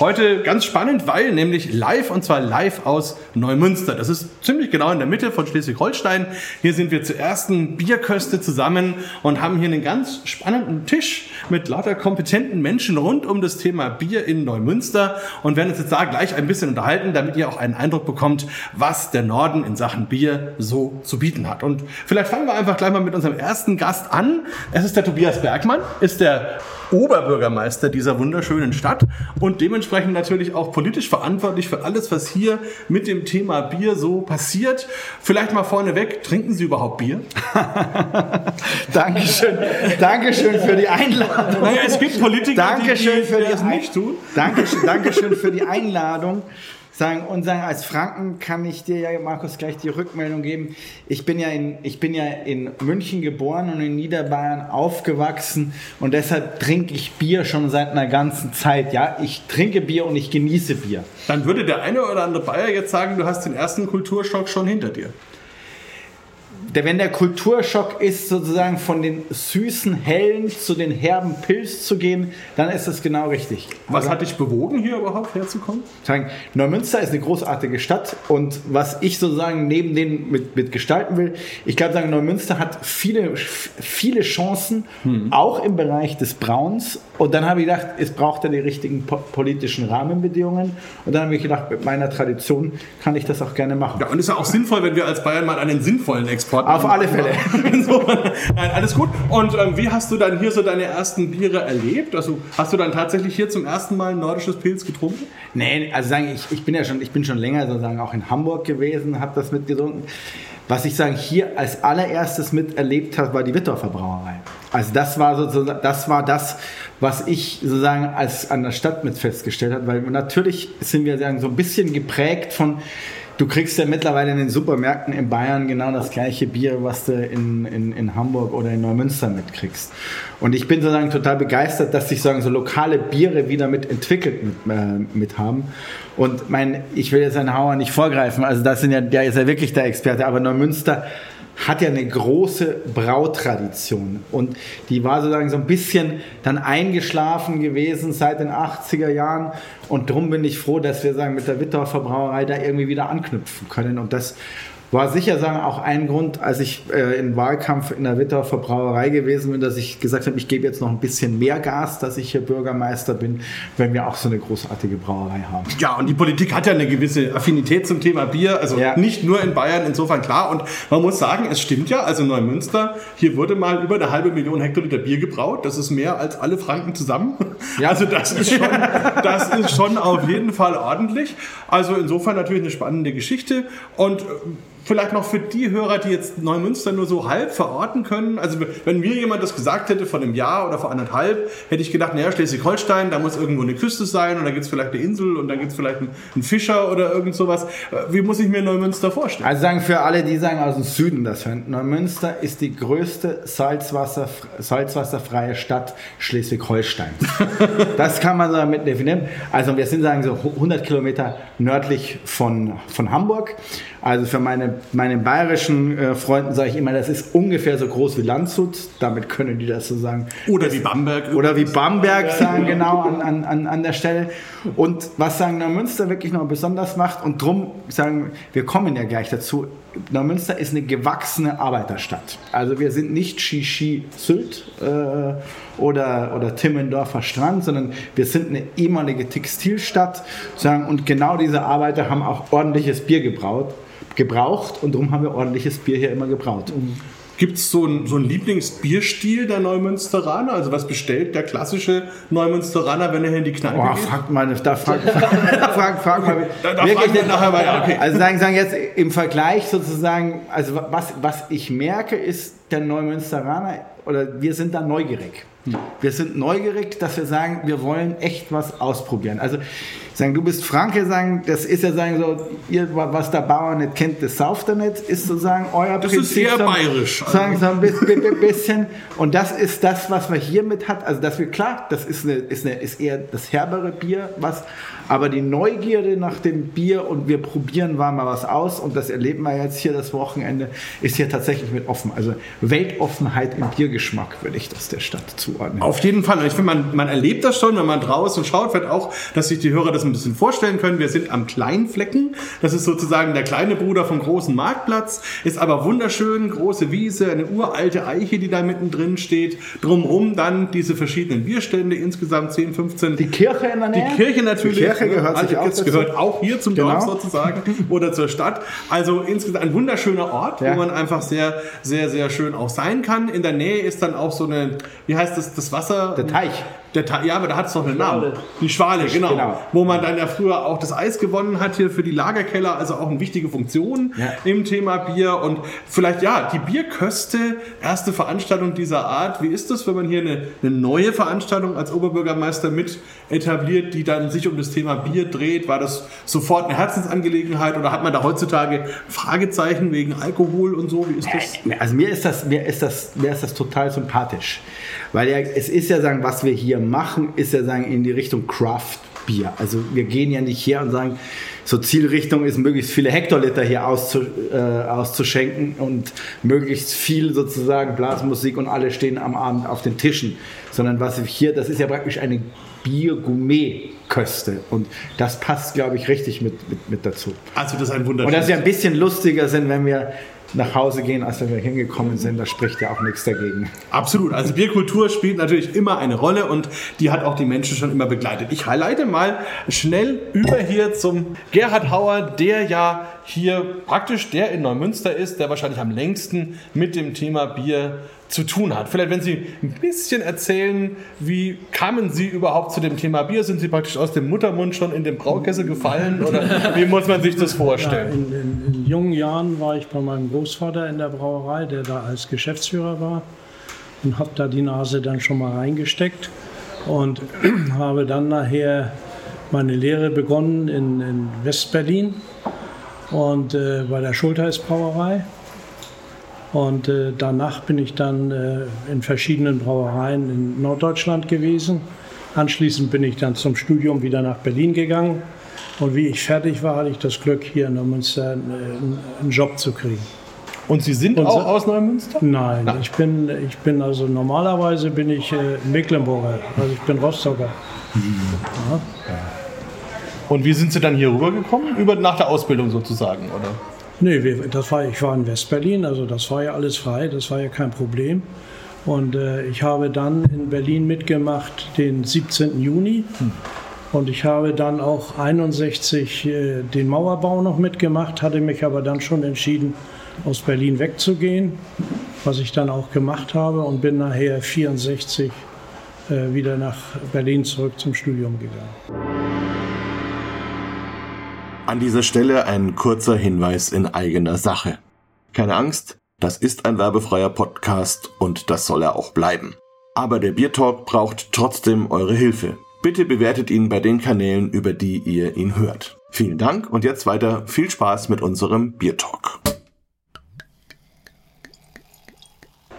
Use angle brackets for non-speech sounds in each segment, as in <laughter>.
Heute ganz spannend, weil nämlich live und zwar live aus Neumünster. Das ist ziemlich genau in der Mitte von Schleswig-Holstein. Hier sind wir zur ersten Bierköste zusammen und haben hier einen ganz spannenden Tisch mit lauter kompetenten Menschen rund um das Thema Bier in Neumünster und werden uns jetzt da gleich ein bisschen unterhalten, damit ihr auch einen Eindruck bekommt, was der Norden in Sachen Bier so zu bieten hat. Und vielleicht fangen wir einfach gleich mal mit unserem ersten Gast an. Es ist der Tobias Bergmann, ist der Oberbürgermeister dieser wunderschönen Stadt und dementsprechend natürlich auch politisch verantwortlich für alles, was hier mit dem Thema Bier so passiert. Vielleicht mal vorneweg, trinken Sie überhaupt Bier? <laughs> Dankeschön. Dankeschön für die Einladung. Naja, es gibt Politiker, Dankeschön die, die die das nicht tun. Dankeschön, Dankeschön für die Einladung sagen und sagen, als Franken kann ich dir ja, Markus, gleich die Rückmeldung geben. Ich bin ja in, ich bin ja in München geboren und in Niederbayern aufgewachsen und deshalb trinke ich Bier schon seit einer ganzen Zeit. Ja, ich trinke Bier und ich genieße Bier. Dann würde der eine oder andere Bayer jetzt sagen, du hast den ersten Kulturschock schon hinter dir der, wenn der Kulturschock ist, sozusagen von den süßen Hellen zu den herben Pilz zu gehen, dann ist das genau richtig. Was also, hat dich bewogen, hier überhaupt herzukommen? Sagen, Neumünster ist eine großartige Stadt und was ich sozusagen neben denen mit, mit gestalten will, ich glaube, sagen, Neumünster hat viele, viele Chancen, hm. auch im Bereich des Brauns. Und dann habe ich gedacht, es braucht ja die richtigen politischen Rahmenbedingungen. Und dann habe ich gedacht, mit meiner Tradition kann ich das auch gerne machen. Ja, und es ist ja auch sinnvoll, wenn wir als Bayern mal einen sinnvollen Export Antworten. Auf alle <laughs> Fälle. Nein, alles gut. Und ähm, wie hast du dann hier so deine ersten Biere erlebt? Also hast du dann tatsächlich hier zum ersten Mal ein nordisches Pilz getrunken? Nee, also sagen, ich, ich bin ja schon, ich bin schon länger sozusagen auch in Hamburg gewesen, habe das mitgetrunken. Was ich sagen hier als allererstes miterlebt habe, war die Wittorfer Brauerei. Also das war sozusagen, das war das, was ich sozusagen als an der Stadt mit festgestellt habe, weil natürlich sind wir sagen so ein bisschen geprägt von du kriegst ja mittlerweile in den Supermärkten in Bayern genau das gleiche Bier, was du in, in, in Hamburg oder in Neumünster mitkriegst. Und ich bin sozusagen total begeistert, dass sich sagen so lokale Biere wieder mit entwickelt mit, äh, mit haben. Und mein, ich will jetzt einen Hauer nicht vorgreifen, also das sind ja, der ist ja wirklich der Experte, aber Neumünster hat ja eine große Brautradition. Und die war sozusagen so ein bisschen dann eingeschlafen gewesen seit den 80er Jahren. Und darum bin ich froh, dass wir sagen mit der Wittorfer Brauerei da irgendwie wieder anknüpfen können. Und das war sicher sagen auch ein Grund, als ich äh, im Wahlkampf in der Wittorfer Brauerei gewesen bin, dass ich gesagt habe, ich gebe jetzt noch ein bisschen mehr Gas, dass ich hier Bürgermeister bin, wenn wir auch so eine großartige Brauerei haben. Ja, und die Politik hat ja eine gewisse Affinität zum Thema Bier, also ja. nicht nur in Bayern, insofern klar. Und man muss sagen, es stimmt ja, also Neumünster, hier wurde mal über eine halbe Million Hektoliter Bier gebraut. Das ist mehr als alle Franken zusammen. Ja. Also das ist schon, das ist schon auf jeden Fall ordentlich. Also insofern natürlich eine spannende Geschichte. Und vielleicht noch für die Hörer, die jetzt Neumünster nur so halb verorten können. Also wenn mir jemand das gesagt hätte vor einem Jahr oder vor anderthalb, hätte ich gedacht, naja, Schleswig-Holstein, da muss irgendwo eine Küste sein und da gibt es vielleicht eine Insel und da gibt es vielleicht einen, Fischer oder irgend sowas. Wie muss ich mir Neumünster vorstellen? Also sagen für alle, die sagen aus dem Süden das hören, Neumünster ist die größte Salzwasser, salzwasserfreie Stadt Schleswig-Holsteins. <laughs> das kann man damit definieren. Also wir sind sagen so 100 Kilometer nördlich von, von Hamburg. Also für meine, meine bayerischen äh, Freunden sage ich immer, das ist ungefähr so groß wie Landshut. Damit können die das so sagen. Oder wie Bamberg. Oder wie Bamberg sagen, genau an, an, an der Stelle. Und was sagen Neumünster wirklich noch besonders macht, und drum sagen, wir kommen ja gleich dazu, Neumünster ist eine gewachsene Arbeiterstadt. Also wir sind nicht Shishi Sylt äh, oder, oder Timmendorfer Strand, sondern wir sind eine ehemalige Textilstadt. Sagen, und genau diese Arbeiter haben auch ordentliches Bier gebraut gebraucht und darum haben wir ordentliches Bier hier immer gebraut. Gibt es so einen so Lieblingsbierstil der Neumünsteraner? Also was bestellt der klassische Neumünsteraner, wenn er hier in die Kneipe oh, geht? Fragt mal, da frag, <laughs> frag, frag mal. Da, da nachher mal, okay. Also sagen, sagen jetzt im Vergleich sozusagen, also was, was ich merke ist, der Neumünsteraner oder wir sind da neugierig. Wir sind neugierig, dass wir sagen, wir wollen echt was ausprobieren. Also sagen, du bist Franke, sagen, das ist ja sagen so, ihr, was der Bauer nicht kennt, das sauft er nicht, ist sozusagen euer Das Prinzip. ist eher bayerisch. Sagen so ein bisschen, bi- bi- bisschen. Und das ist das, was man hiermit hat. Also dass wir klar, das ist eine, ist eine, ist eher das herbere Bier, was, aber die Neugierde nach dem Bier und wir probieren war mal was aus und das erleben wir jetzt hier das Wochenende, ist hier tatsächlich mit offen. Also Weltoffenheit im Biergeschmack würde ich das der Stadt zuordnen. Auf jeden Fall. Und ich finde, man, man erlebt das schon, wenn man draußen schaut, vielleicht auch, dass sich die Hörer das ein bisschen vorstellen können. Wir sind am Kleinflecken. Das ist sozusagen der kleine Bruder vom großen Marktplatz. Ist aber wunderschön, große Wiese, eine uralte Eiche, die da mittendrin steht. Drumherum dann diese verschiedenen Bierstände, insgesamt 10, 15. Die Kirche in der Nähe? Die Kirche natürlich. Die Kirche ne? gehört Alte sich auch Kirche dazu. gehört auch hier zum Dorf Genau. sozusagen <laughs> oder zur Stadt. Also insgesamt ein wunderschöner Ort, Ja. wo man einfach sehr, sehr, sehr schön auch sein kann. In der Nähe ist dann auch so eine, wie heißt das, das Wasser? Der Teich. Der Teich, ja, aber da hat es doch einen Namen. Die Schwale, genau. genau. Wo man dann ja früher auch das Eis gewonnen hat hier für die Lagerkeller, also auch eine wichtige Funktion Ja. im Thema Bier. Und vielleicht, ja, die Bierköste, erste Veranstaltung dieser Art. Wie ist das, wenn man hier eine, eine neue Veranstaltung als Oberbürgermeister mit etabliert, die dann sich um das Thema Bier dreht? War das sofort eine Herzensangelegenheit oder hat man da heutzutage Fragezeichen wegen Alkohol und so? Wie ist das? Also mir ist das, mir ist das, mir ist das total sympathisch. Weil ja, es ist ja sagen, was wir hier machen, ist ja sagen in die Richtung Craft Bier. Also wir gehen ja nicht her und sagen, so Zielrichtung ist möglichst viele Hektoliter hier auszu, äh, auszuschenken und möglichst viel sozusagen Blasmusik und alle stehen am Abend auf den Tischen. Sondern was hier, das ist ja praktisch eine Bier-Gourmet-Köste. Und das passt, glaube ich, richtig mit, mit, mit dazu. Also das ist ein Und wunderschönes. dass wir ein bisschen lustiger sind, wenn wir nach Hause gehen, als wir hingekommen sind, da spricht ja auch nichts dagegen. Absolut. Also Bierkultur spielt natürlich immer eine Rolle und die hat auch die Menschen schon immer begleitet. Ich highlighte mal schnell über hier zum Gerhard Hauer, der ja hier praktisch der in Neumünster ist, der wahrscheinlich am längsten mit dem Thema Bier zu tun hat. Vielleicht, wenn Sie ein bisschen erzählen, wie kamen Sie überhaupt zu dem Thema Bier? Sind Sie praktisch aus dem Muttermund schon in den Braukessel gefallen oder <laughs> wie muss man sich das Ja, vorstellen? in, in, in jungen Jahren war ich bei meinem Großvater in der Brauerei, der da als Geschäftsführer war und habe da die Nase dann schon mal reingesteckt und <clears throat> habe dann nachher meine Lehre begonnen in, in Westberlin und äh, bei der Schultheiß Brauerei. Und äh, danach bin ich dann äh, in verschiedenen Brauereien in Norddeutschland gewesen. Anschließend bin ich dann zum Studium wieder nach Berlin gegangen. Und wie ich fertig war, hatte ich das Glück, hier in Neumünster einen, einen Job zu kriegen. Und Sie sind Und auch so- aus Neumünster? Nein, ich bin, ich bin also normalerweise bin ich äh, Mecklenburger, also ich bin Rostocker. Und wie sind Sie dann hier rübergekommen? Über, nach der Ausbildung sozusagen, oder? Nee, wir, das war, ich war in Westberlin, also das war ja alles frei, das war ja kein Problem. Und äh, ich habe dann in Berlin mitgemacht den 17. Juni. Und ich habe dann auch 61 äh, den Mauerbau noch mitgemacht, hatte mich aber dann schon entschieden, aus Berlin wegzugehen, was ich dann auch gemacht habe und bin nachher 64 äh, wieder nach Berlin zurück zum Studium gegangen. An dieser Stelle ein kurzer Hinweis in eigener Sache. Keine Angst, das ist ein werbefreier Podcast und das soll er auch bleiben. Aber der Biertalk braucht trotzdem eure Hilfe. Bitte bewertet ihn bei den Kanälen, über die ihr ihn hört. Vielen Dank und jetzt weiter viel Spaß mit unserem Biertalk.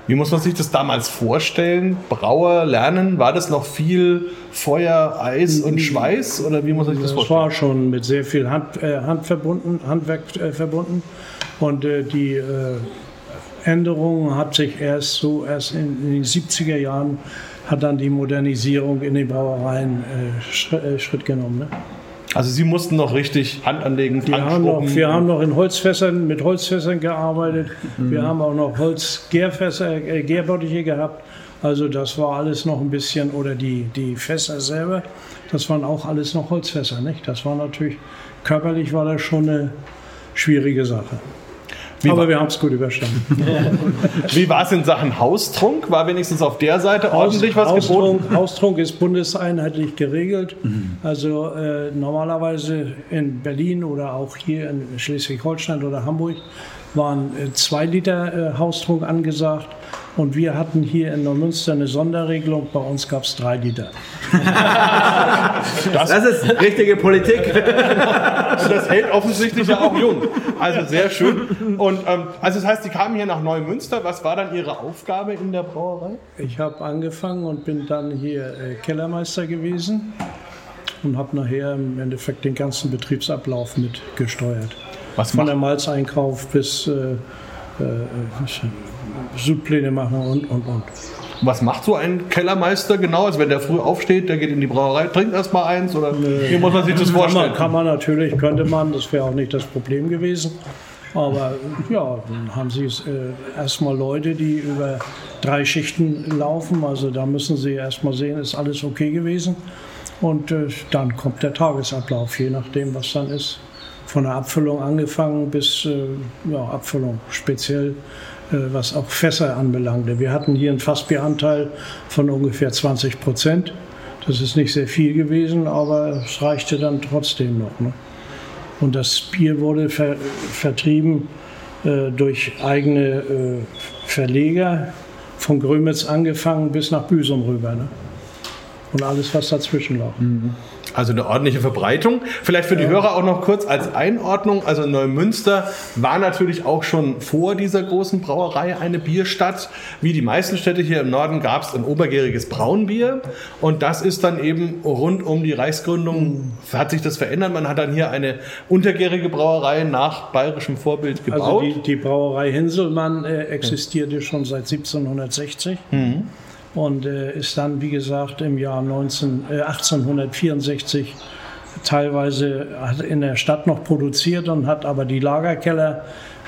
Wie muss man sich das damals vorstellen? Brauer lernen, war das noch viel Feuer, Eis und Schweiß oder wie muss man sich das Das vorstellen? war schon mit sehr viel Hand, äh, Hand verbunden, Handwerk äh, verbunden. Und äh, die äh, Änderung hat sich erst so, erst in, in den 70er Jahren hat dann die Modernisierung in den Brauereien äh, Schritt, äh, Schritt genommen. Ne? Also Sie mussten noch richtig Hand anlegen, Wir, haben noch, wir haben noch in Holzfässern, mit Holzfässern gearbeitet. Mhm. Wir haben auch noch Holzgärfässer, äh, Gärbottiche gehabt. Also das war alles noch ein bisschen, oder die, die Fässer selber, das waren auch alles noch Holzfässer. Nicht? Das war natürlich, körperlich war das schon eine schwierige Sache. War- Aber wir haben es gut überstanden. <laughs> Wie war es in Sachen Haustrunk? War wenigstens auf der Seite ordentlich was geboten? Haustrunk, Haustrunk ist bundeseinheitlich geregelt. Also äh, normalerweise in Berlin oder auch hier in Schleswig-Holstein oder Hamburg waren äh, zwei Liter äh, Haustrunk angesagt. Und wir hatten hier in Neumünster eine Sonderregelung. Bei uns gab es drei Liter. das, das, ist richtige Politik. <laughs> das hält offensichtlich ja auch jung. Also sehr schön. Und ähm, also das heißt, Sie kamen hier nach Neumünster. Was war dann Ihre Aufgabe in der Brauerei? Ich habe angefangen und bin dann hier äh, Kellermeister gewesen und habe nachher im Endeffekt den ganzen Betriebsablauf mitgesteuert. Was Von der Malzeinkauf bis äh, äh, Sudpläne machen und, und, und. Was macht so ein Kellermeister genau? Also wenn der früh aufsteht, der geht in die Brauerei, trinkt erstmal eins oder wie muss man sich das vorstellen? Kann man, kann man natürlich, könnte man, das wäre auch nicht das Problem gewesen. Aber ja, dann haben sie äh, erstmal Leute, die über drei Schichten laufen. Also da müssen sie erstmal sehen, ist alles okay gewesen. Und äh, dann kommt der Tagesablauf, je nachdem, was dann ist. Von der Abfüllung angefangen bis äh, ja, Abfüllung, speziell äh, was auch Fässer anbelangte. Wir hatten hier einen Fassbieranteil von ungefähr 20 Prozent. Das ist nicht sehr viel gewesen, aber es reichte dann trotzdem noch. Ne? Und das Bier wurde ver vertrieben äh, durch eigene äh, Verleger, von Grömitz angefangen bis nach Büsum rüber. Ne? Und alles, was dazwischen lag. Mhm. Also eine ordentliche Verbreitung. Vielleicht für die. Hörer auch noch kurz als Einordnung. Also Neumünster war natürlich auch schon vor dieser großen Brauerei eine Bierstadt. Wie die meisten Städte hier im Norden gab es ein obergäriges Braunbier. Und das ist dann eben rund um die Reichsgründung, hat sich das verändert. Man hat dann hier eine untergärige Brauerei nach bayerischem Vorbild also gebaut. Also die, die Brauerei Hinselmann äh, existierte schon seit 1760. Mhm und äh, ist dann, wie gesagt, im Jahr 19, äh, 1864 teilweise in der Stadt noch produziert und hat aber die Lagerkeller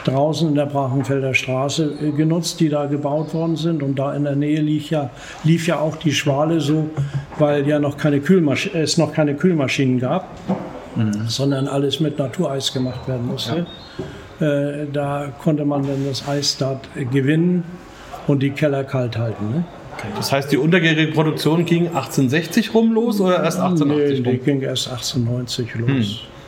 draußen in der Brachenfelder Straße äh, genutzt, die da gebaut worden sind. Und da in der Nähe lief ja, lief ja auch die Schwale so, weil ja noch keine Kühlmasch es noch keine Kühlmaschinen gab, mhm. sondern alles mit Natureis gemacht werden musste. Ja. Äh, da konnte man dann das Eis dort gewinnen und die Keller kalt halten. Ne? Das heißt, die untergärige Produktion ging 1860 rum los oder erst 1880 nee, rum? die ging erst 1890 los.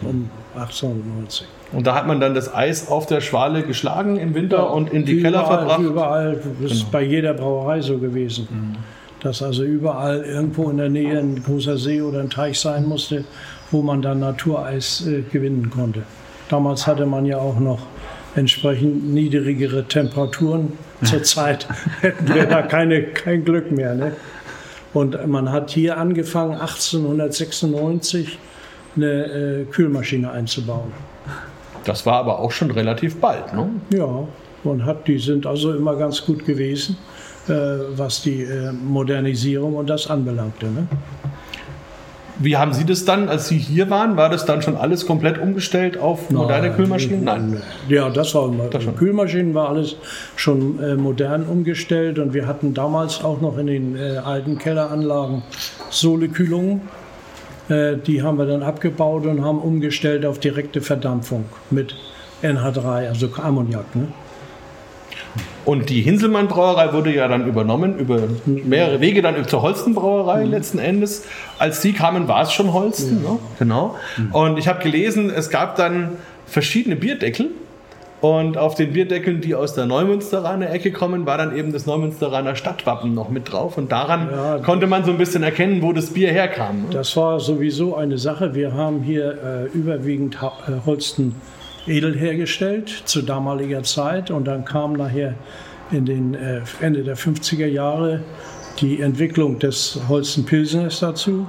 Hm. Um 1890. Und da hat man dann das Eis auf der Schwale geschlagen im Winter ja, und in die überall, Keller verbracht? Überall. Das ist genau. bei jeder Brauerei so gewesen. Mhm. Dass also überall irgendwo in der Nähe ein großer See oder ein Teich sein musste, wo man dann Natureis äh, gewinnen konnte. Damals hatte man ja auch noch entsprechend niedrigere Temperaturen. Zurzeit <laughs> hätten wir da keine, kein Glück mehr. Ne? Und man hat hier angefangen, 1896 eine äh, Kühlmaschine einzubauen. Das war aber auch schon relativ bald, ne? Ja, man hat, die sind also immer ganz gut gewesen, äh, was die äh, Modernisierung und das anbelangte. Ne? Wie haben Sie das dann, als Sie hier waren? War das dann schon alles komplett umgestellt auf moderne Nein, Kühlmaschinen? Nein. Ja, das war das schon. Kühlmaschinen war alles schon äh, modern umgestellt und wir hatten damals auch noch in den äh, alten Kelleranlagen Sohlekühlungen. Äh, die haben wir dann abgebaut und haben umgestellt auf direkte Verdampfung mit NH3, also Ammoniak. Ne? Und die Hinselmann Brauerei wurde ja dann übernommen über mehrere Wege dann zur Holsten Brauerei mhm. letzten Endes. Als Sie kamen, war es schon Holsten. Ja. Ne? Genau. Mhm. Und ich habe gelesen, es gab dann verschiedene Bierdeckel. Und auf den Bierdeckeln, die aus der Neumünsteraner Ecke kommen, war dann eben das Neumünsteraner Stadtwappen noch mit drauf. Und daran ja, konnte man so ein bisschen erkennen, wo das Bier herkam. Ne? Das war sowieso eine Sache. Wir haben hier äh, überwiegend ha äh, Holsten edel hergestellt zu damaliger Zeit und dann kam nachher in den äh, Ende der 50er Jahre die Entwicklung des Holsten Pilsners dazu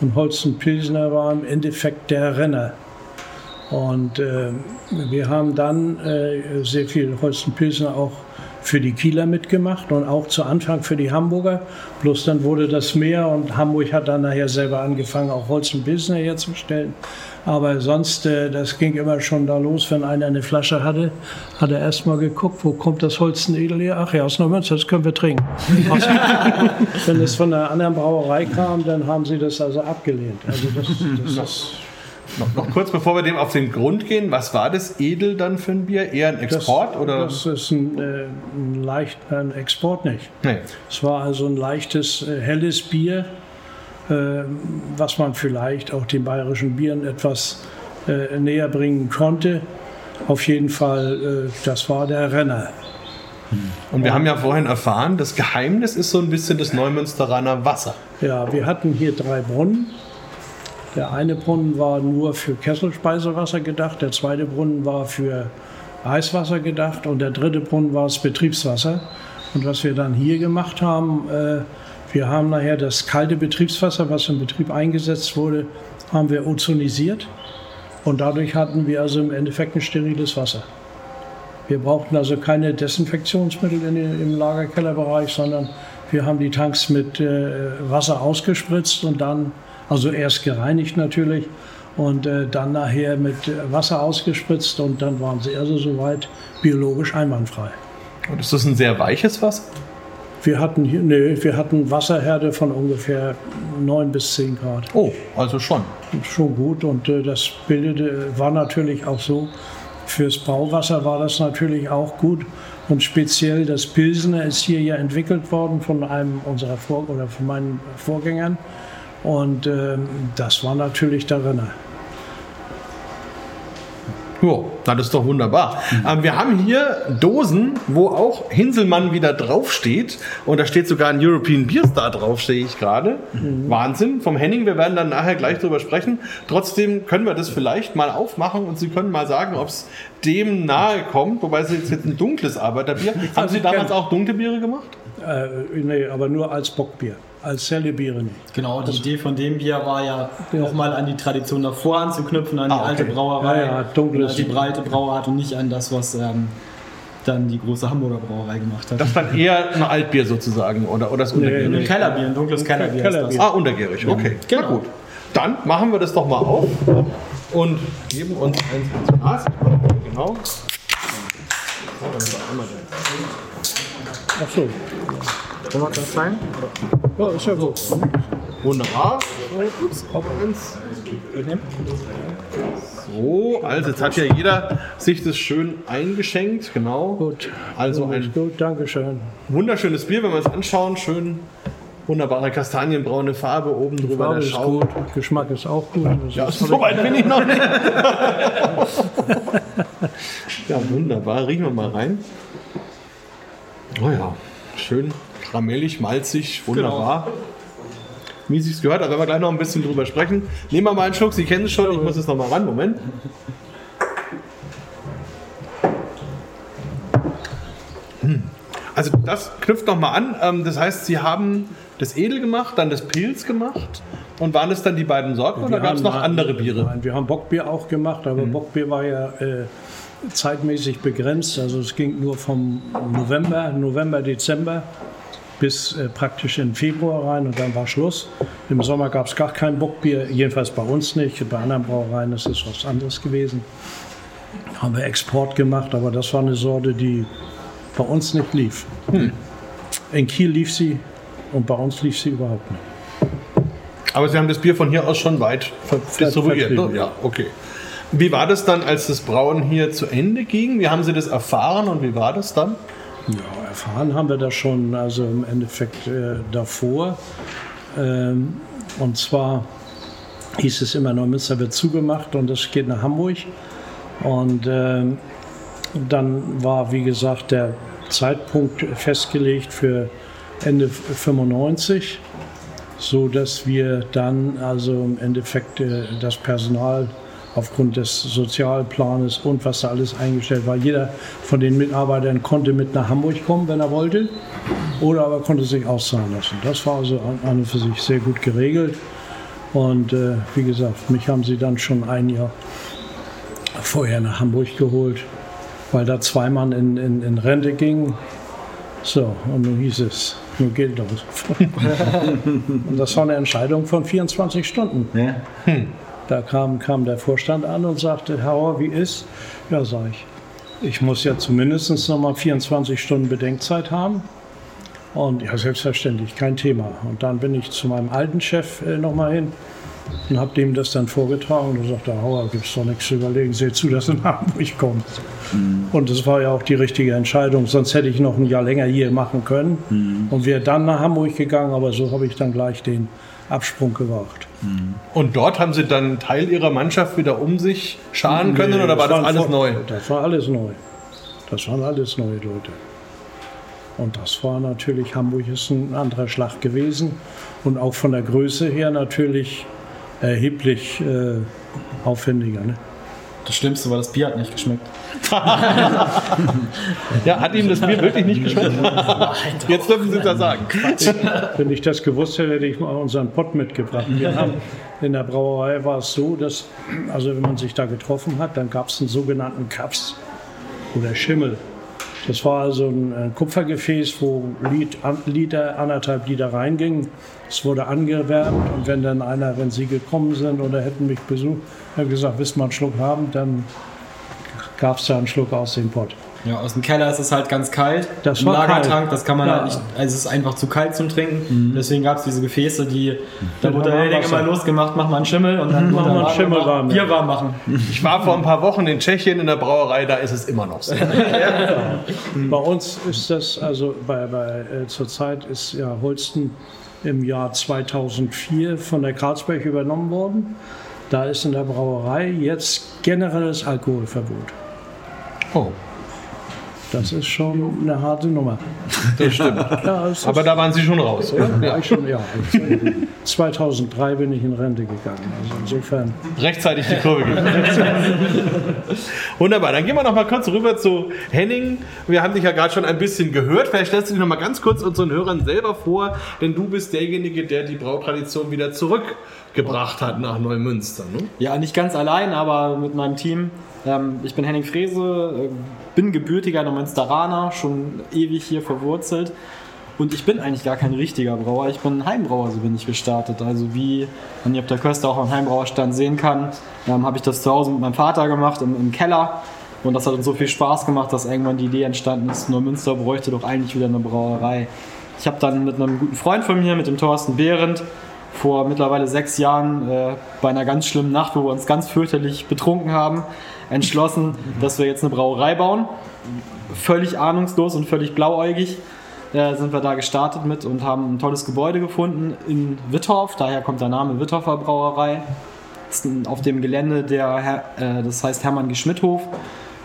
und Holsten Pilsner war im Endeffekt der Renner. Und äh, wir haben dann äh, sehr viel Holsten Pilsner auch für die Kieler mitgemacht und auch zu Anfang für die Hamburger. Bloß dann wurde das mehr und Hamburg hat dann nachher selber angefangen, auch Holsten Pilsner herzustellen. Aber sonst, äh, das ging immer schon da los, wenn einer eine Flasche hatte, hat er erstmal geguckt, wo kommt das Holstenedel her? Ach ja, aus Neumünster, das können wir trinken. <laughs> wenn es von einer anderen Brauerei kam, dann haben sie das also abgelehnt. Also das, das, das noch, noch, kurz bevor wir dem auf den Grund gehen, was war das Edel dann für ein Bier? Eher ein Export das, oder? Das ist ein, äh, ein, leicht, ein Export nicht. Nee. Es war also ein leichtes, äh, helles Bier, was man vielleicht auch den bayerischen Bieren etwas äh, näher bringen konnte. Auf jeden Fall, äh, das war der Renner. Und wir haben ja vorhin erfahren, das Geheimnis ist so ein bisschen das Neumünsteraner Wasser. Ja, wir hatten hier drei Brunnen. Der eine Brunnen war nur für Kesselspeiserwasser gedacht, der zweite Brunnen war für Heißwasser gedacht und der dritte Brunnen war das Betriebswasser. Und was wir dann hier gemacht haben, äh, wir haben nachher das kalte Betriebswasser, was im Betrieb eingesetzt wurde, haben wir ozonisiert und dadurch hatten wir also im Endeffekt ein steriles Wasser. Wir brauchten also keine Desinfektionsmittel in, im Lagerkellerbereich, sondern wir haben die Tanks mit äh, Wasser ausgespritzt und dann, also erst gereinigt natürlich und äh, dann nachher mit Wasser ausgespritzt und dann waren sie also soweit biologisch einwandfrei. Und ist das ein sehr weiches Wasser? Wir hatten hier, nee, wir hatten Wasserhärte von ungefähr 9 bis 10 Grad. Oh, also schon. Schon gut und äh, das bildete, war natürlich auch so, Fürs Brauwasser war das natürlich auch gut. Und speziell das Pilsener ist hier ja entwickelt worden von einem unserer Vor oder von meinen Vorgängern. Und ähm, das war natürlich darin. Ja, das ist doch wunderbar. Mhm. Ähm, wir haben hier Dosen, wo auch Hinselmann wieder draufsteht. Und da steht sogar ein European Beer Star drauf, sehe ich gerade. Mhm. Wahnsinn. Vom Henning, wir werden dann nachher gleich drüber sprechen. Trotzdem können wir das vielleicht mal aufmachen und Sie können mal sagen, ob es dem nahe kommt. Wobei es jetzt ein dunkles Arbeiterbier. Haben Sie damals auch dunkle Biere gemacht? Äh, nee, aber nur als Bockbier als Celebiere nicht. Genau, die also, Idee von dem Bier war ja, ja. nochmal an die Tradition davor anzuknüpfen, an die ah, okay. alte Brauerei, ja, ja, dunkles. die breite Brauart und nicht an das, was ähm, dann die große Hamburger Brauerei gemacht hat. Das ist dann eher ein Altbier sozusagen oder, oder das Untergärig? Nee, ein Kellerbier, ein dunkles Kellerbier. Kellerbier. Ah, untergärig, okay. Genau. Na gut. Dann machen wir das doch mal auf und geben uns eins ins Glas. Genau. Ach so. Wollen wir das sein? Ja, ist ja gut. Wunderbar. Ups, auf eins. So, also jetzt hat ja jeder sich das schön eingeschenkt, genau. Gut. Also ein gut, Dankeschön. wunderschönes Bier, wenn wir es anschauen. Schön wunderbare kastanienbraune Farbe oben drüber. Farbe der ist gut, Geschmack ist auch gut. Das ja, so weit bin ich noch nicht. <laughs> ja, wunderbar. Riechen wir mal rein. Oh ja, schön karamellig, malzig, wunderbar. Genau. Wie sie es gehört, da werden wir gleich noch ein bisschen drüber sprechen. Nehmen wir mal einen Schluck, Sie kennen es schon, ich muss jetzt noch mal ran, Moment. Hm. Also das knüpft noch mal an. Ähm, das heißt, Sie haben das Edel gemacht, dann das Pilz gemacht. Und waren es dann die beiden Sorten ja, oder gab es noch andere Biere? Nein, wir haben Bockbier auch gemacht, aber mhm. Bockbier war ja äh, zeitmäßig begrenzt. Also es ging nur vom November, November, Dezember bis äh, praktisch in Februar rein und dann war Schluss. Im Sommer gab es gar kein Bockbier, jedenfalls bei uns nicht. Bei anderen Brauereien ist es was anderes gewesen. Haben wir Export gemacht, aber das war eine Sorte, die bei uns nicht lief. Hm. In Kiel lief sie und bei uns lief sie überhaupt nicht. Aber Sie haben das Bier von hier aus schon weit distribuiert, ne? Ja, okay. Wie war das dann, als das Brauen hier zu Ende ging? Wie haben Sie das erfahren und wie war das dann? Ja, erfahren haben wir das schon, also im Endeffekt äh, davor. Ähm, und zwar hieß es immer, Neumünster wird zugemacht und es geht nach Hamburg. Und äh, dann war, wie gesagt, der Zeitpunkt festgelegt für Ende 95, so dass wir dann also im Endeffekt äh, das Personal aufgrund des Sozialplanes und was da alles eingestellt war. Jeder von den Mitarbeitern konnte mit nach Hamburg kommen, wenn er wollte, oder aber konnte sich auszahlen lassen. Das war also an und für sich sehr gut geregelt. Und äh, wie gesagt, mich haben sie dann schon ein Jahr vorher nach Hamburg geholt, weil da zwei Mann in, in, in Rente gingen. So, und nun hieß es, nun geht los. und das war eine Entscheidung von 24 Stunden. Ja. Hm. Da kam, kam der Vorstand an und sagte, Herr Hauer, wie ist? Ja, sage ich, ich muss ja zumindest noch mal 24 Stunden Bedenkzeit haben. Und ja, selbstverständlich, kein Thema. Und dann bin ich zu meinem alten Chef äh, mal hin und habe dem das dann vorgetragen und er sagte, Hauer, gibt es doch nichts zu überlegen, seht zu, dass du nach Hamburg kommst. Mhm. Und das war ja auch die richtige Entscheidung, sonst hätte ich noch ein Jahr länger hier machen können mhm. und wäre dann nach Hamburg gegangen, aber so habe ich dann gleich den Absprung gewagt. Und dort haben Sie dann einen Teil Ihrer Mannschaft wieder um sich scharen können nee, oder war das, das alles neu? Das war alles neu. Das waren alles neue Leute. Und das war natürlich, Hamburg ist ein anderer Schlag gewesen und auch von der Größe her natürlich erheblich äh, aufwendiger. Ne? Das Schlimmste war, das Bier hat nicht geschmeckt. <laughs> ja, hat ihm das Bier wirklich nicht geschmeckt? <laughs> Jetzt dürfen Sie das sagen. Wenn ich das gewusst hätte, hätte ich mal unseren Pott mitgebracht. Wir <laughs> haben in der Brauerei war es so, dass, also wenn man sich da getroffen hat, dann gab es einen sogenannten Kaps oder Schimmel. Das war also ein, Kupfergefäß, wo Liter, anderthalb Liter reinging. Es wurde angewärmt und wenn dann einer, wenn Sie gekommen sind oder hätten mich besucht, hat gesagt, willst du mal einen Schluck haben, dann gab es da einen Schluck aus dem Pott. Ja, aus dem Keller ist es halt ganz kalt. Das Im Lagertank, kalt. das kann man Ja. halt nicht, also es ist einfach zu kalt zum Trinken. Deswegen gab es diese Gefäße, die, da wurde der Ding Wasser. immer losgemacht, mach mal einen Schimmel und dann Mach wurde mal einen Schimmel warm, Bier ja. warm machen. Ich war vor ein paar Wochen in Tschechien in der Brauerei, da ist es immer noch so. <laughs> Bei uns ist das, also bei, bei äh, zurzeit ist ja Holsten im Jahr 2004 von der Karlsberg übernommen worden. Da ist in der Brauerei jetzt generelles Alkoholverbot. Oh, Das ist schon eine harte Nummer. das stimmt. <laughs> Ja, ist- Aber da waren Sie schon raus, oder? ja, ich schon, ja. 2003 bin ich in Rente gegangen. Also insofern. Rechtzeitig die Kurve gegeben. <laughs> Wunderbar, dann gehen wir noch mal kurz rüber zu Henning. Wir haben dich ja gerade schon ein bisschen gehört. Vielleicht stellst du dich noch mal ganz kurz unseren Hörern selber vor, denn du bist derjenige, der die Brautradition wieder zurückgebracht hat nach Neumünster. Ne? Ja, nicht ganz allein, aber mit meinem Team. Ähm, ich bin Henning Frese, äh, bin gebürtiger Neumünsteraner, schon ewig hier verwurzelt. Und ich bin eigentlich gar kein richtiger Brauer, ich bin Heimbrauer, so bin ich gestartet. Also wie man hier auf der Köste auch am Heimbrauerstand sehen kann, ähm, habe ich das zu Hause mit meinem Vater gemacht, im, im Keller. Und das hat uns so viel Spaß gemacht, dass irgendwann die Idee entstanden ist, Neumünster bräuchte doch eigentlich wieder eine Brauerei. Ich habe dann mit einem guten Freund von mir, mit dem Thorsten Behrendt, vor mittlerweile sechs Jahren äh, bei einer ganz schlimmen Nacht, wo wir uns ganz fürchterlich betrunken haben, entschlossen, dass wir jetzt eine Brauerei bauen. Völlig ahnungslos und völlig blauäugig äh, sind wir da gestartet mit und haben ein tolles Gebäude gefunden in Wittorf. Daher kommt der Name Wittorfer Brauerei. Das ist auf dem Gelände der, äh, das heißt Hermann G. Schmidthof.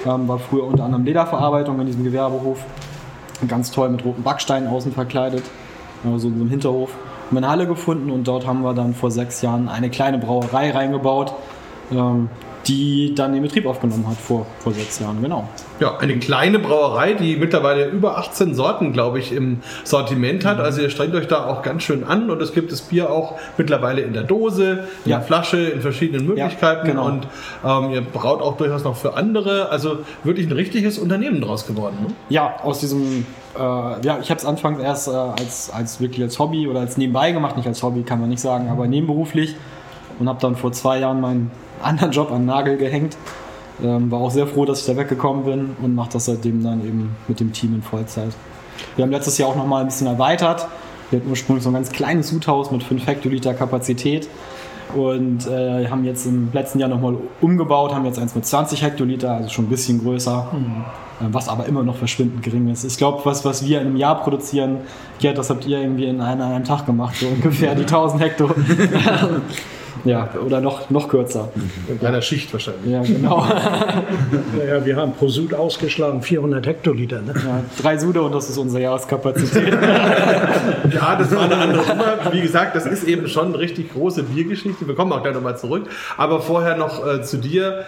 Ähm, war früher unter anderem Lederverarbeitung in diesem Gewerbehof. Ganz toll mit roten Backsteinen außen verkleidet. Also in so einem Hinterhof. Haben eine Halle gefunden und dort haben wir dann vor sechs Jahren eine kleine Brauerei reingebaut, ähm, die dann den Betrieb aufgenommen hat vor, vor sechs Jahren, genau. Ja, eine kleine Brauerei, die mittlerweile über 18 Sorten, glaube ich, im Sortiment hat. Also ihr strengt euch da auch ganz schön an und es gibt das Bier auch mittlerweile in der Dose, in Ja. der Flasche, in verschiedenen Möglichkeiten genau. und ähm, ihr braut auch durchaus noch für andere. Also wirklich ein richtiges Unternehmen draus geworden. Ne? Ja, aus diesem, äh, ja, ich habe es anfangs erst äh, als, als wirklich als Hobby oder als nebenbei gemacht, nicht als Hobby kann man nicht sagen, aber nebenberuflich und habe dann vor zwei Jahren meinen anderen Job an den Nagel gehängt. Ähm, war auch sehr froh, dass ich da weggekommen bin und mache das seitdem dann eben mit dem Team in Vollzeit. Wir haben letztes Jahr auch noch mal ein bisschen erweitert. Wir hatten ursprünglich so ein ganz kleines Sudhaus mit 5 Hektoliter Kapazität und äh, haben jetzt im letzten Jahr nochmal umgebaut, haben jetzt eins mit 20 Hektoliter, also schon ein bisschen größer, äh, was aber immer noch verschwindend gering ist. Ich glaube, was, was wir in einem Jahr produzieren, Gerd, das habt ihr irgendwie in einem, einem Tag gemacht, so ungefähr die <laughs> 1000 Hektar. <laughs> ja, oder noch, noch kürzer. In einer Schicht wahrscheinlich. Ja, genau. <laughs> Ja, wir haben pro Sud ausgeschlagen 400 Hektoliter. Ne? Ja, drei Sude und das ist unsere Jahreskapazität. <laughs> Ja, das war eine andere Nummer. Wie gesagt, das ist eben schon eine richtig große Biergeschichte. Wir kommen auch gleich nochmal zurück. Aber vorher noch äh, zu dir.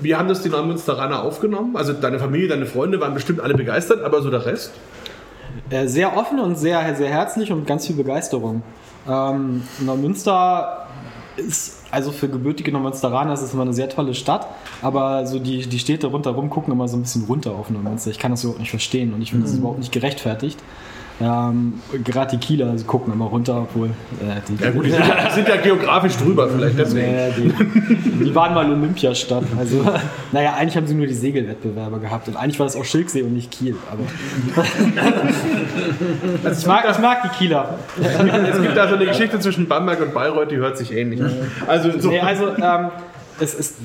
Wie haben das die Neumünsteraner aufgenommen? Also deine Familie, deine Freunde waren bestimmt alle begeistert, aber so der Rest? Äh, sehr offen und sehr, sehr herzlich und ganz viel Begeisterung. Ähm, Neumünster ist, also für gebürtige Neumünsteraner ist es immer eine sehr tolle Stadt, aber so die, die Städte rundherum gucken immer so ein bisschen runter auf Neumünster. Ich kann das überhaupt nicht verstehen und ich finde, das ist überhaupt nicht gerechtfertigt. Ähm, Gerade die Kieler sie gucken immer runter, obwohl äh, die, Ja gut, die sind, die sind ja geografisch drüber vielleicht deswegen. Nee, die, die waren mal Olympiastadt. Also, naja, eigentlich haben sie nur die Segelwettbewerbe gehabt und eigentlich war das auch Schilksee und nicht Kiel. Aber <laughs> also ich, mag, ich mag die Kieler. Es gibt da so eine Geschichte zwischen Bamberg und Bayreuth, die hört sich ähnlich an. Also, so, Nee, also ähm, es ist,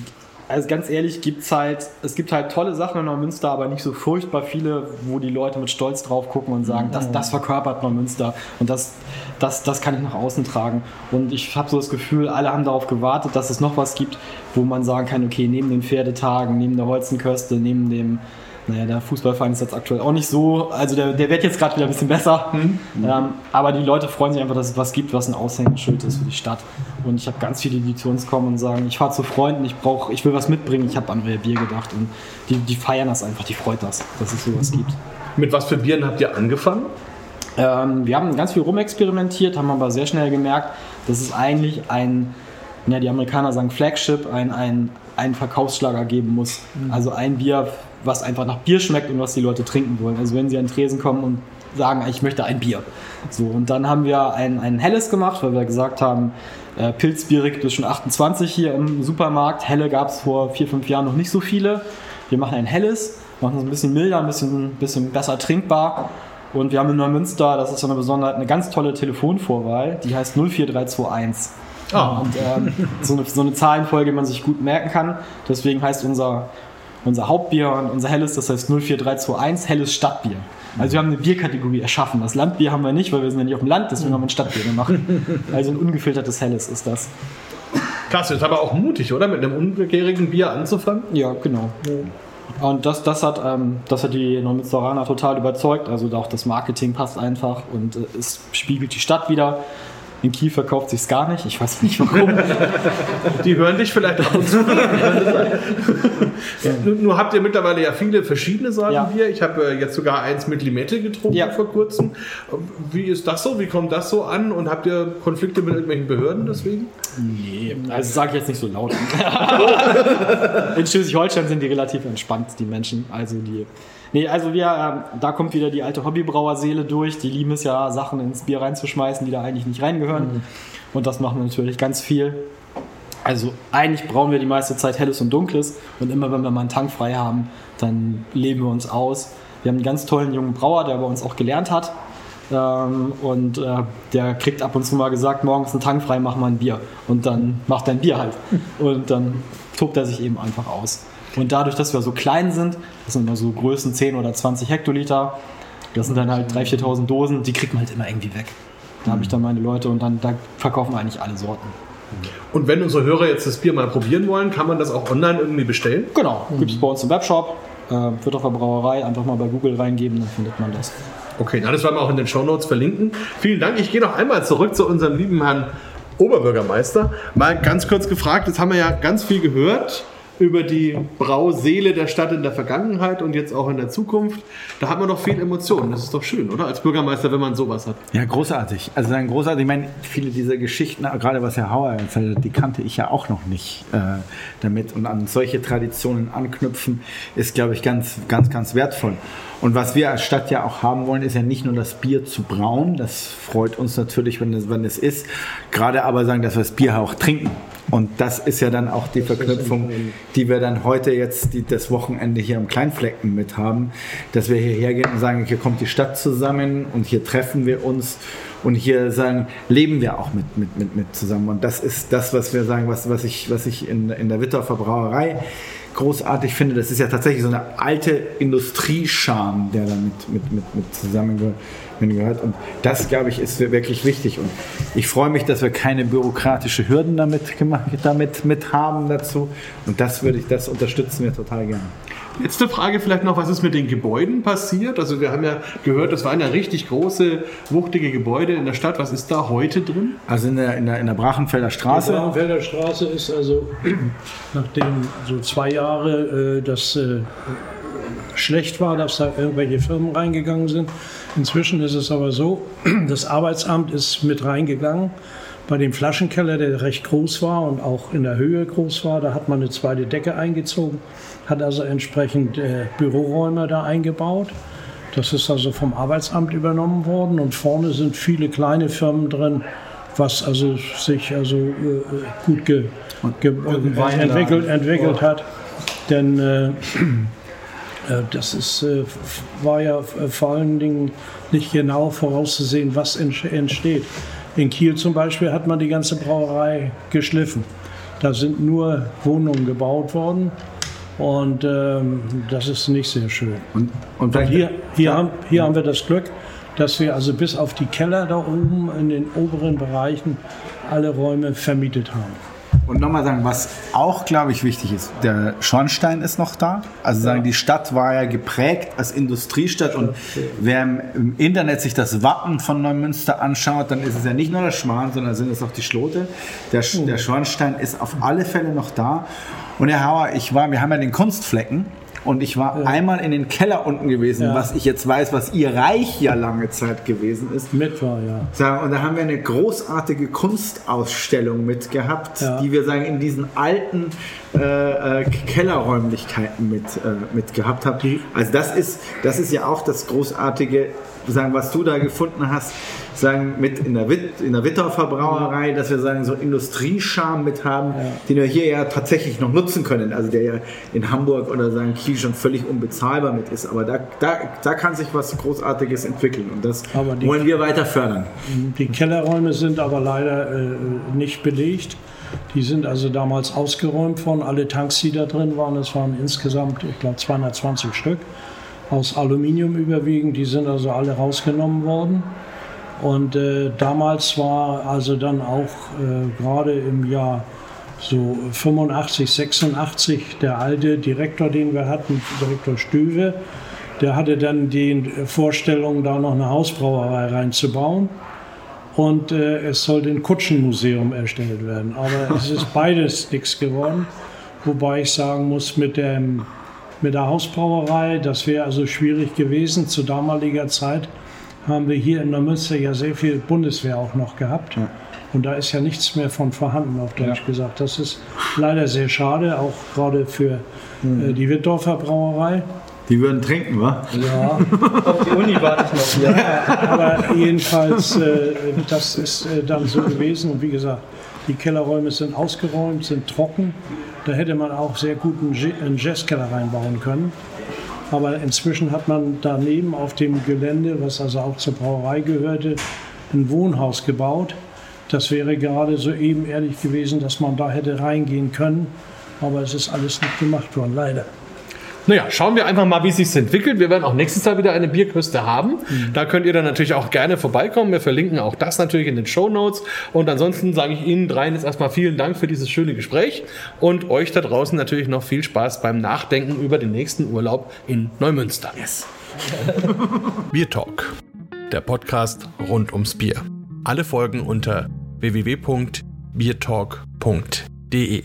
also ganz ehrlich, gibt's halt, es gibt halt tolle Sachen in Neumünster, aber nicht so furchtbar viele, wo die Leute mit Stolz drauf gucken und sagen, das, das verkörpert Neumünster und das, das, das kann ich nach außen tragen. Und ich habe so das Gefühl, alle haben darauf gewartet, dass es noch was gibt, wo man sagen kann, okay, neben den Pferdetagen, neben der Holzenköste, neben dem naja, der Fußballverein ist jetzt aktuell auch nicht so, also der, der wird jetzt gerade wieder ein bisschen besser. Ähm, aber die Leute freuen sich einfach, dass es was gibt, was ein Aushängeschild ist für die Stadt. Und ich habe ganz viele, die zu uns kommen und sagen, ich fahre zu Freunden, ich brauche, ich will was mitbringen, ich habe an euer Bier gedacht. Und die, die feiern das einfach, die freut das, dass es sowas gibt. Mit was für Bieren habt ihr angefangen? Ähm, wir haben ganz viel rumexperimentiert, haben aber sehr schnell gemerkt, dass es eigentlich ein, ja, die Amerikaner sagen Flagship, ein, ein, ein Verkaufsschlager geben muss. Also ein Bier, was einfach nach Bier schmeckt und was die Leute trinken wollen. Also wenn sie an den Tresen kommen und sagen, ich möchte ein Bier. So, und dann haben wir ein, ein helles gemacht, weil wir gesagt haben, äh, Pilzbier gibt es schon 28 hier im Supermarkt. Helle gab es vor vier, fünf Jahren noch nicht so viele. Wir machen ein helles, machen es ein bisschen milder, ein bisschen, bisschen besser trinkbar. Und wir haben in Neumünster, das ist so eine Besonderheit, eine ganz tolle Telefonvorwahl, die heißt 04321. Ah. Und ähm, so, eine, so eine Zahlenfolge, die man sich gut merken kann. Deswegen heißt unser, unser Hauptbier und unser helles, das heißt 04321, helles Stadtbier. Also wir haben eine Bierkategorie erschaffen. Das Landbier haben wir nicht, weil wir sind ja nicht auf dem Land, deswegen haben wir ein Stadtbier gemacht. <laughs> Also ein ungefiltertes helles ist das. Klasse, ist aber auch mutig, oder? Mit einem ungärigen Bier anzufangen? Ja, genau. Und das, das, hat, ähm, das hat die Neumünsteraner total überzeugt. Also auch das Marketing passt einfach und äh, es spiegelt die Stadt wieder. In Kiel verkauft sich gar nicht. Ich weiß nicht warum. <laughs> Die hören dich vielleicht ab und zu. Nur- Nur habt ihr mittlerweile ja viele verschiedene Sorten Ja. Ich habe äh, jetzt sogar eins mit Limette getrunken Ja. vor kurzem. Wie ist das so? Wie kommt das so an? Und habt ihr Konflikte mit irgendwelchen Behörden deswegen? nee, also sage ich jetzt nicht so laut. <laughs> In Schleswig-Holstein sind die relativ entspannt, die Menschen. Also die. Nee, also wir, ähm, da kommt wieder die alte Hobbybrauerseele durch. Die lieben es ja, Sachen ins Bier reinzuschmeißen, die da eigentlich nicht reingehören. Und das machen wir natürlich ganz viel. Also eigentlich brauchen wir die meiste Zeit helles und dunkles und immer wenn wir mal einen Tank frei haben, dann leben wir uns aus. Wir haben einen ganz tollen jungen Brauer, der bei uns auch gelernt hat. Ähm, und äh, der kriegt ab und zu mal gesagt, morgens einen Tank frei, mach mal ein Bier. Und dann macht er ein Bier halt. <laughs> Und dann tobt er sich eben einfach aus. Und dadurch, dass wir so klein sind, das sind immer so Größen 10 oder 20 Hektoliter, das sind dann halt 3.000, 4.000 Dosen, die kriegt man halt immer irgendwie weg. Da habe ich dann meine Leute und dann da verkaufen wir eigentlich alle Sorten. Und wenn unsere Hörer jetzt das Bier mal probieren wollen, kann man das auch online irgendwie bestellen? Genau, gibt es bei uns im Webshop. Äh, Württemberger Brauerei, einfach mal bei Google reingeben, dann findet man das. Okay, na, das werden wir auch in den Shownotes verlinken. Vielen Dank. Ich gehe noch einmal zurück zu unserem lieben Herrn Oberbürgermeister. Mal ganz kurz gefragt, jetzt haben wir ja ganz viel gehört über die Brauseele der Stadt in der Vergangenheit und jetzt auch in der Zukunft. Da hat man doch viel Emotionen. Das ist doch schön, oder? Als Bürgermeister, wenn man sowas hat. Ja, großartig. Also dann großartig. Ich meine, viele dieser Geschichten, gerade was Herr Hauer erzählt hat, die kannte ich ja auch noch nicht äh, damit. Und an solche Traditionen anknüpfen, ist, glaube ich, ganz, ganz, ganz wertvoll. Und was wir als Stadt ja auch haben wollen, ist ja nicht nur das Bier zu brauen. Das freut uns natürlich, wenn es, wenn es ist. Gerade aber sagen, dass wir das Bier auch trinken. Und das ist ja dann auch die Verknüpfung, die wir dann heute jetzt die, das Wochenende hier am Kleinflecken mit haben, dass wir hierher gehen und sagen, hier kommt die Stadt zusammen und hier treffen wir uns und hier sagen, leben wir auch mit, mit, mit, mit zusammen. Und das ist das, was wir sagen, was, was ich, was ich in, in der Wittorfer Brauerei großartig finde. Das ist ja tatsächlich so eine alte Industriescham, der damit mit, mit, mit zusammengehört. Und das, glaube ich, ist wirklich wichtig. Und ich freue mich, dass wir keine bürokratische Hürden damit, gemacht, damit mit haben dazu. Und das würde ich, das unterstützen wir total gerne. Letzte Frage vielleicht noch, was ist mit den Gebäuden passiert? Also wir haben ja gehört, das waren ja richtig große, wuchtige Gebäude in der Stadt. Was ist da heute drin? Also in der, in der, in der Brachenfelder Straße. Die Braunfelder Straße ist also, <clears throat> nachdem so zwei Jahre äh, das äh, schlecht war, dass da irgendwelche Firmen reingegangen sind. Inzwischen ist es aber so, <clears throat> das Arbeitsamt ist mit reingegangen. Bei dem Flaschenkeller, der recht groß war und auch in der Höhe groß war, da hat man eine zweite Decke eingezogen, hat also entsprechend äh, Büroräume da eingebaut. Das ist also vom Arbeitsamt übernommen worden und vorne sind viele kleine Firmen drin, was also sich also äh, gut ge, ge, entwickelt, entwickelt hat. Denn äh, <clears throat> das ist, äh, war ja äh, vor allen Dingen nicht genau vorauszusehen, was entsteht. In Kiel zum Beispiel hat man die ganze Brauerei geschliffen. Da sind nur Wohnungen gebaut worden und ähm, das ist nicht sehr schön. Und, und Hier, hier, haben, hier haben wir das Glück, dass wir also bis auf die Keller da oben in den oberen Bereichen alle Räume vermietet haben. Und nochmal sagen, was auch, glaube ich, wichtig ist, der Schornstein ist noch da. Also sagen, die Stadt war ja geprägt als Industriestadt und wer im, Internet sich das Wappen von Neumünster anschaut, dann ist es ja nicht nur der Schwan, sondern sind es auch die Schlote. Der, Sch- der Schornstein ist auf alle Fälle noch da. Und Herr Hauer, ich war, wir haben ja den Kunstflecken. Und ich war einmal in den Keller unten gewesen, Ja. was ich jetzt weiß, was ihr Reich ja lange Zeit gewesen ist. Mit war, ja. Sagen, und da haben wir eine großartige Kunstausstellung mit gehabt, Ja. die wir sagen in diesen alten äh, äh, Kellerräumlichkeiten mit, äh, mit gehabt haben. Also das ist, das ist ja auch das Großartige, sagen, was du da gefunden hast, sagen mit in der, Witt, in der Wittorfer Brauerei, dass wir sagen so Industriescham mit haben, den wir hier ja tatsächlich noch nutzen können. Also der ja in Hamburg oder sagen Kiel schon völlig unbezahlbar mit ist. Aber da, da, da kann sich was Großartiges entwickeln und das die- wollen wir weiter fördern. Die Kellerräume sind aber leider äh, nicht belegt. Die sind also damals ausgeräumt worden. Alle Tanks, die da drin waren, das waren insgesamt, ich glaube, 220 Stück, aus Aluminium überwiegend. Die sind also alle rausgenommen worden. Und äh, damals war also dann auch äh, gerade im Jahr so 85, 86 der alte Direktor, den wir hatten, Direktor Stüwe, der hatte dann die Vorstellung, da noch eine Hausbrauerei reinzubauen und äh, es sollte ein Kutschenmuseum erstellt werden. Aber es ist beides nichts geworden. Wobei ich sagen muss, mit, dem, mit der Hausbrauerei, das wäre also schwierig gewesen. Zu damaliger Zeit haben wir hier in Neumünster ja sehr viel Bundeswehr auch noch gehabt. Und da ist ja nichts mehr von vorhanden, auf Deutsch gesagt. Das ist leider sehr schade, auch gerade für äh, die Wittdorfer Brauerei. Die würden trinken, wa? Ja, <laughs> Auf die Uni warte ich noch. <laughs> aber jedenfalls, äh, das ist äh, dann so gewesen. Und wie gesagt, die Kellerräume sind ausgeräumt, sind trocken. Da hätte man auch sehr gut einen Ja- einen Jazzkeller reinbauen können. Aber inzwischen hat man daneben auf dem Gelände, was also auch zur Brauerei gehörte, ein Wohnhaus gebaut. Das wäre gerade so eben ehrlich gewesen, dass man da hätte reingehen können. Aber es ist alles nicht gemacht worden, leider. Naja, schauen wir einfach mal, wie es sich entwickelt. Wir werden auch nächstes Jahr wieder eine Bierküste haben. Da könnt ihr dann natürlich auch gerne vorbeikommen. Wir verlinken auch das natürlich in den Show Notes. Und ansonsten sage ich Ihnen dreien jetzt erstmal vielen Dank für dieses schöne Gespräch und euch da draußen natürlich noch viel Spaß beim Nachdenken über den nächsten Urlaub in Neumünster. Yes. <laughs> Bier Talk, der Podcast rund ums Bier. Alle Folgen unter www.biertalk.de.